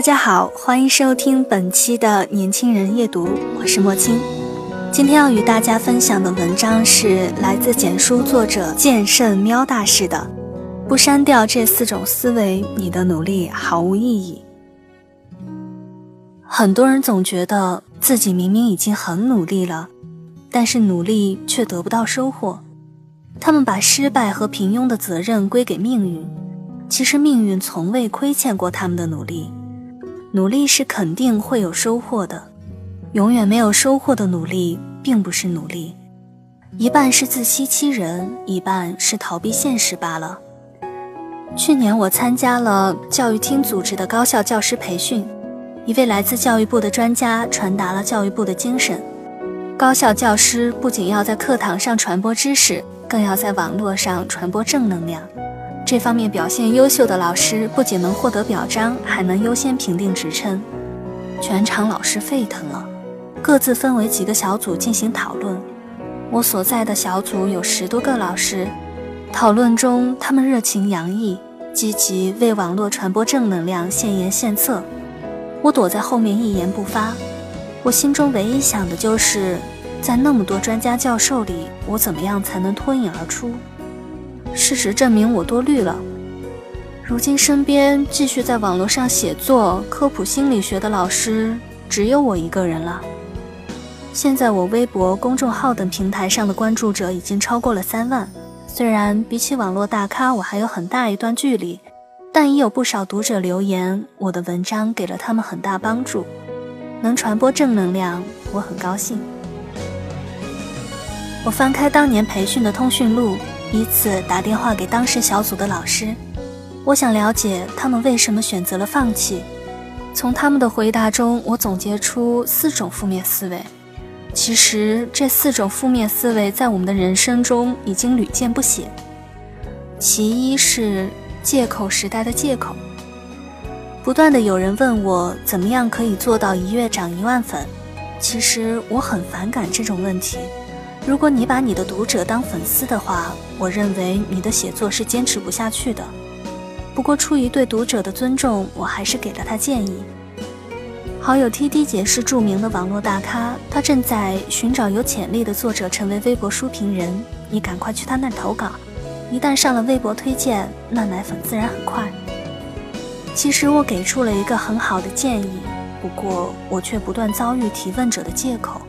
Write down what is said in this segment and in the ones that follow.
大家好，欢迎收听本期的年轻人夜读，我是莫青。今天要与大家分享的文章是来自简书作者剑圣喵大师的《不删掉这四种思维，你的努力毫无意义》。很多人总觉得自己明明已经很努力了，但是努力却得不到收获。他们把失败和平庸的责任归给命运，其实命运从未亏欠过他们的努力。努力是肯定会有收获的，永远没有收获的努力并不是努力，一半是自欺欺人，一半是逃避现实罢了。去年我参加了教育厅组织的高校教师培训，一位来自教育部的专家传达了教育部的精神：高校教师不仅要在课堂上传播知识，更要在网络上传播正能量。这方面表现优秀的老师不仅能获得表彰，还能优先评定职称。全场老师沸腾了，各自分为几个小组进行讨论。我所在的小组有十多个老师，讨论中他们热情洋溢，积极为网络传播正能量献言献策。我躲在后面一言不发。我心中唯一想的就是，在那么多专家教授里，我怎么样才能脱颖而出？事实证明我多虑了。如今身边继续在网络上写作、科普心理学的老师只有我一个人了。现在我微博、公众号等平台上的关注者已经超过了三万。虽然比起网络大咖我还有很大一段距离，但已有不少读者留言，我的文章给了他们很大帮助，能传播正能量，我很高兴。我翻开当年培训的通讯录。一次打电话给当时小组的老师，我想了解他们为什么选择了放弃。从他们的回答中，我总结出四种负面思维。其实这四种负面思维在我们的人生中已经屡见不鲜。其一是借口时代的借口，不断的有人问我怎么样可以做到一月涨一万粉。其实我很反感这种问题。如果你把你的读者当粉丝的话，我认为你的写作是坚持不下去的。不过出于对读者的尊重，我还是给了他建议。好友 T D 姐是著名的网络大咖，她正在寻找有潜力的作者成为微博书评人，你赶快去她那投稿。一旦上了微博推荐，那奶粉自然很快。其实我给出了一个很好的建议，不过我却不断遭遇提问者的借口。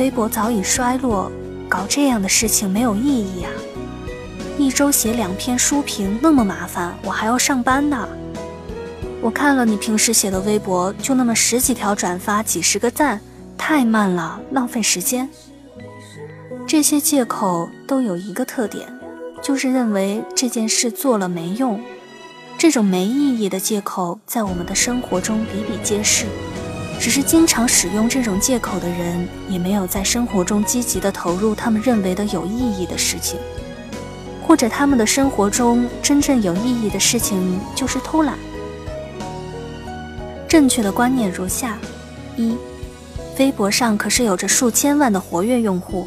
微博早已衰落，搞这样的事情没有意义啊！一周写两篇书评那么麻烦，我还要上班呢。我看了你平时写的微博，就那么十几条转发，几十个赞，太慢了，浪费时间。这些借口都有一个特点，就是认为这件事做了没用。这种没意义的借口，在我们的生活中比比皆是。只是经常使用这种借口的人，也没有在生活中积极的投入他们认为的有意义的事情，或者他们的生活中真正有意义的事情就是偷懒。正确的观念如下：一，微博上可是有着数千万的活跃用户，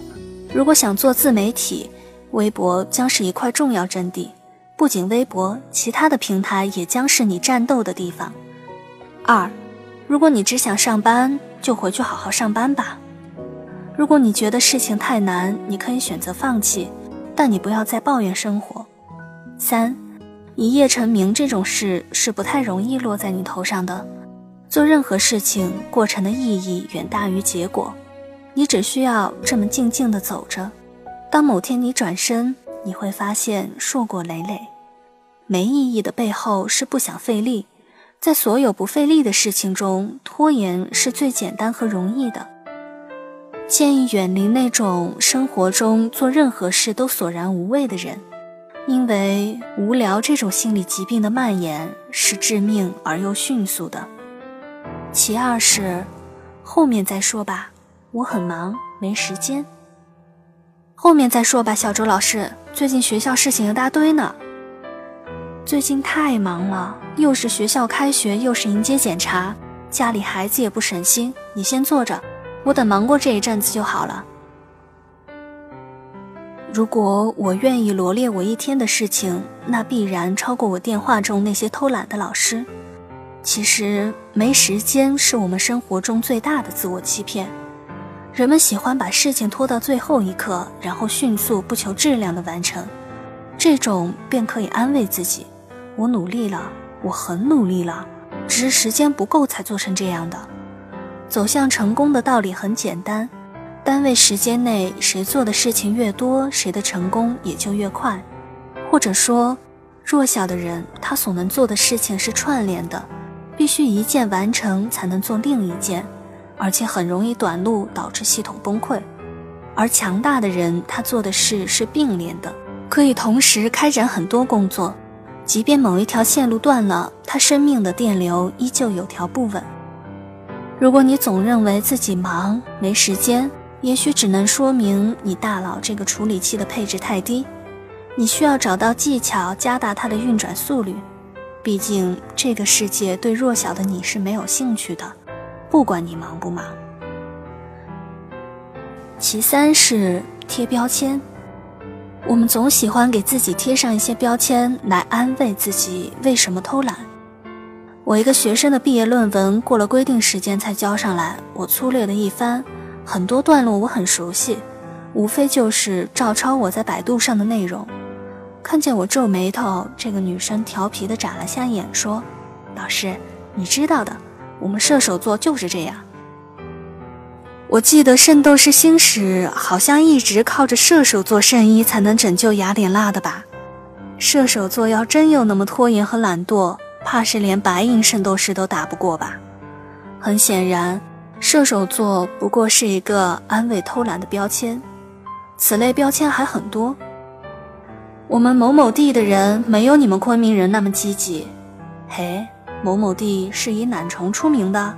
如果想做自媒体，微博将是一块重要阵地。不仅微博，其他的平台也将是你战斗的地方。二。如果你只想上班，就回去好好上班吧。如果你觉得事情太难，你可以选择放弃，但你不要再抱怨生活。三，一夜成名这种事是不太容易落在你头上的。做任何事情，过程的意义远大于结果。你只需要这么静静地走着。当某天你转身，你会发现硕果累累。没意义的背后是不想费力。在所有不费力的事情中，拖延是最简单和容易的。建议远离那种生活中做任何事都索然无味的人，因为无聊这种心理疾病的蔓延是致命而又迅速的。其二是，后面再说吧，我很忙，没时间。后面再说吧，小周老师，最近学校事情一大堆呢。最近太忙了，又是学校开学，又是迎接检查，家里孩子也不省心。你先坐着，我等忙过这一阵子就好了。如果我愿意罗列我一天的事情，那必然超过我电话中那些偷懒的老师。其实没时间是我们生活中最大的自我欺骗。人们喜欢把事情拖到最后一刻，然后迅速不求质量的完成，这种便可以安慰自己：我努力了，我很努力了，只是时间不够才做成这样的。走向成功的道理很简单，单位时间内谁做的事情越多，谁的成功也就越快。或者说，弱小的人他所能做的事情是串联的，必须一件完成才能做另一件。而且很容易短路，导致系统崩溃。而强大的人，他做的事是并联的，可以同时开展很多工作。即便某一条线路断了，他生命的电流依旧有条不紊。如果你总认为自己忙没时间，也许只能说明你大脑这个处理器的配置太低。你需要找到技巧，加大它的运转速率。毕竟这个世界对弱小的你是没有兴趣的。不管你忙不忙。其三是贴标签，我们总喜欢给自己贴上一些标签来安慰自己为什么偷懒。我一个学生的毕业论文过了规定时间才交上来，我粗略的一翻，很多段落我很熟悉，无非就是照抄我在百度上的内容。看见我皱眉头，这个女生调皮的眨了下眼，说：“老师，你知道的。”我们射手座就是这样。我记得《圣斗士星矢》好像一直靠着射手座圣衣才能拯救雅典娜的吧？射手座要真有那么拖延和懒惰，怕是连白银圣斗士都打不过吧？很显然，射手座不过是一个安慰偷懒的标签。此类标签还很多。我们某某地的人没有你们昆明人那么积极。嘿。某某地是以懒虫出名的，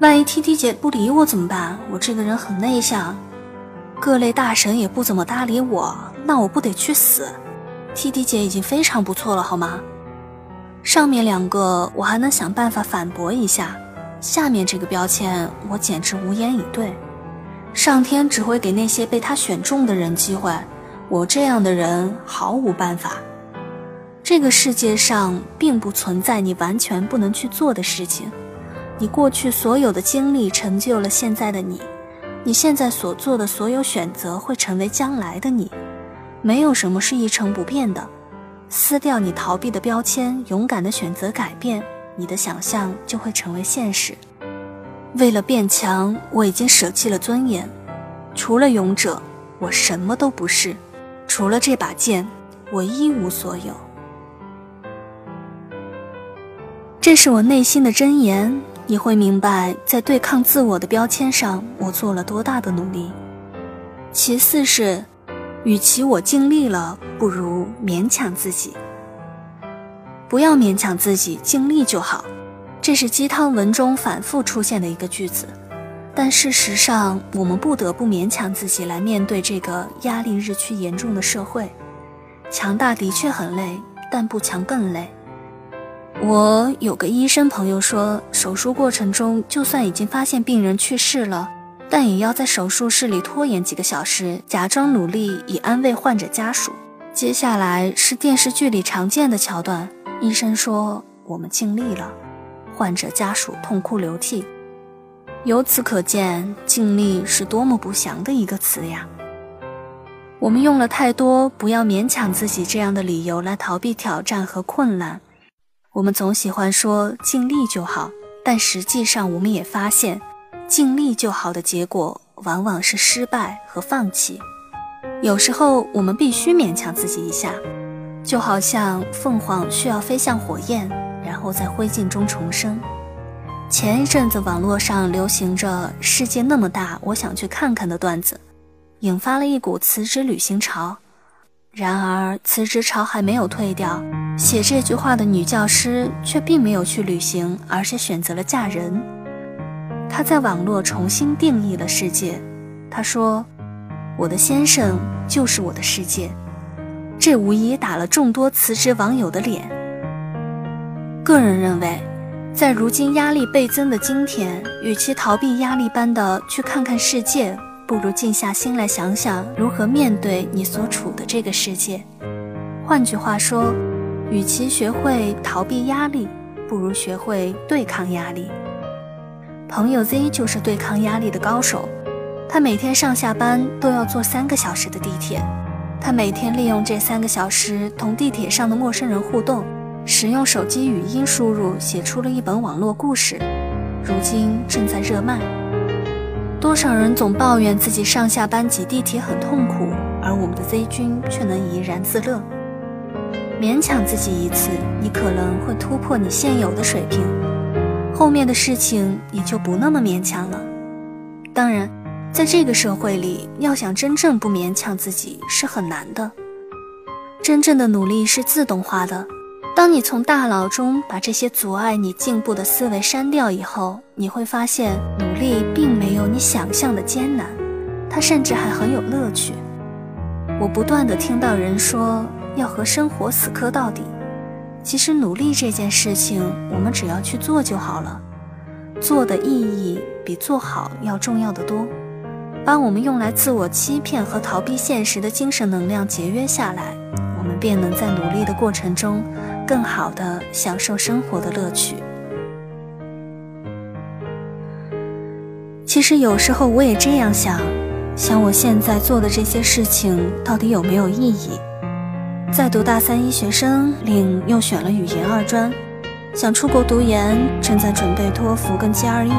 万一 T T 姐不理我怎么办？我这个人很内向，各类大神也不怎么搭理我，那我不得去死？T T 姐已经非常不错了，好吗？上面两个我还能想办法反驳一下，下面这个标签我简直无言以对。上天只会给那些被他选中的人机会，我这样的人毫无办法。这个世界上并不存在你完全不能去做的事情，你过去所有的经历成就了现在的你，你现在所做的所有选择会成为将来的你，没有什么是一成不变的。撕掉你逃避的标签，勇敢的选择改变，你的想象就会成为现实。为了变强，我已经舍弃了尊严，除了勇者，我什么都不是；除了这把剑，我一无所有。这是我内心的真言，你会明白，在对抗自我的标签上，我做了多大的努力。其次是，与其我尽力了，不如勉强自己。不要勉强自己，尽力就好。这是鸡汤文中反复出现的一个句子，但事实上，我们不得不勉强自己来面对这个压力日趋严重的社会。强大的确很累，但不强更累。我有个医生朋友说，手术过程中就算已经发现病人去世了，但也要在手术室里拖延几个小时，假装努力以安慰患者家属。接下来是电视剧里常见的桥段，医生说我们尽力了，患者家属痛哭流涕。由此可见，尽力是多么不祥的一个词呀！我们用了太多“不要勉强自己”这样的理由来逃避挑战和困难。我们总喜欢说尽力就好，但实际上我们也发现，尽力就好的结果往往是失败和放弃。有时候我们必须勉强自己一下，就好像凤凰需要飞向火焰，然后在灰烬中重生。前一阵子网络上流行着“世界那么大，我想去看看”的段子，引发了一股辞职旅行潮。然而辞职潮还没有退掉，写这句话的女教师却并没有去旅行，而是选择了嫁人。她在网络重新定义了世界。她说：“我的先生就是我的世界。”这无疑打了众多辞职网友的脸。个人认为。在如今压力倍增的今天，与其逃避压力般的去看看世界，不如静下心来想想如何面对你所处的这个世界。换句话说，与其学会逃避压力，不如学会对抗压力。朋友 Z 就是对抗压力的高手，他每天上下班都要坐三个小时的地铁，他每天利用这三个小时同地铁上的陌生人互动。使用手机语音输入写出了一本网络故事，如今正在热卖。多少人总抱怨自己上下班挤地铁很痛苦，而我们的 Z 君却能怡然自乐。勉强自己一次，你可能会突破你现有的水平，后面的事情也就不那么勉强了。当然，在这个社会里，要想真正不勉强自己是很难的。真正的努力是自动化的。当你从大脑中把这些阻碍你进步的思维删掉以后，你会发现努力并没有你想象的艰难，它甚至还很有乐趣。我不断的听到人说要和生活死磕到底，其实努力这件事情，我们只要去做就好了，做的意义比做好要重要的多。把我们用来自我欺骗和逃避现实的精神能量节约下来，我们便能在努力的过程中。更好的享受生活的乐趣。其实有时候我也这样想，想我现在做的这些事情到底有没有意义？在读大三医学生，另又选了语言二专，想出国读研，正在准备托福跟 GRE。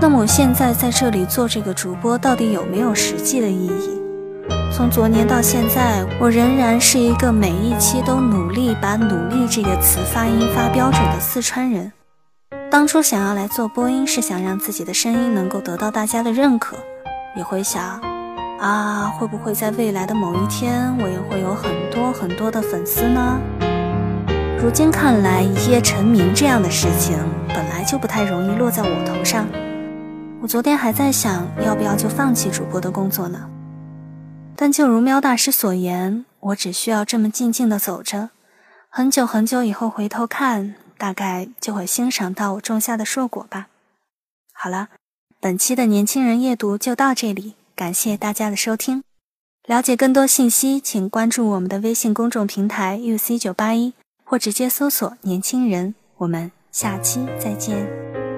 那么我现在在这里做这个主播，到底有没有实际的意义？从昨年到现在，我仍然是一个每一期都努力把“努力”这个词发音发标准的四川人。当初想要来做播音，是想让自己的声音能够得到大家的认可，也会想，啊，会不会在未来的某一天，我也会有很多很多的粉丝呢？如今看来，一夜成名这样的事情本来就不太容易落在我头上。我昨天还在想，要不要就放弃主播的工作呢？但就如喵大师所言，我只需要这么静静的走着，很久很久以后回头看，大概就会欣赏到我种下的硕果吧。好了，本期的年轻人夜读就到这里，感谢大家的收听。了解更多信息，请关注我们的微信公众平台 uc 九八一，或直接搜索“年轻人”。我们下期再见。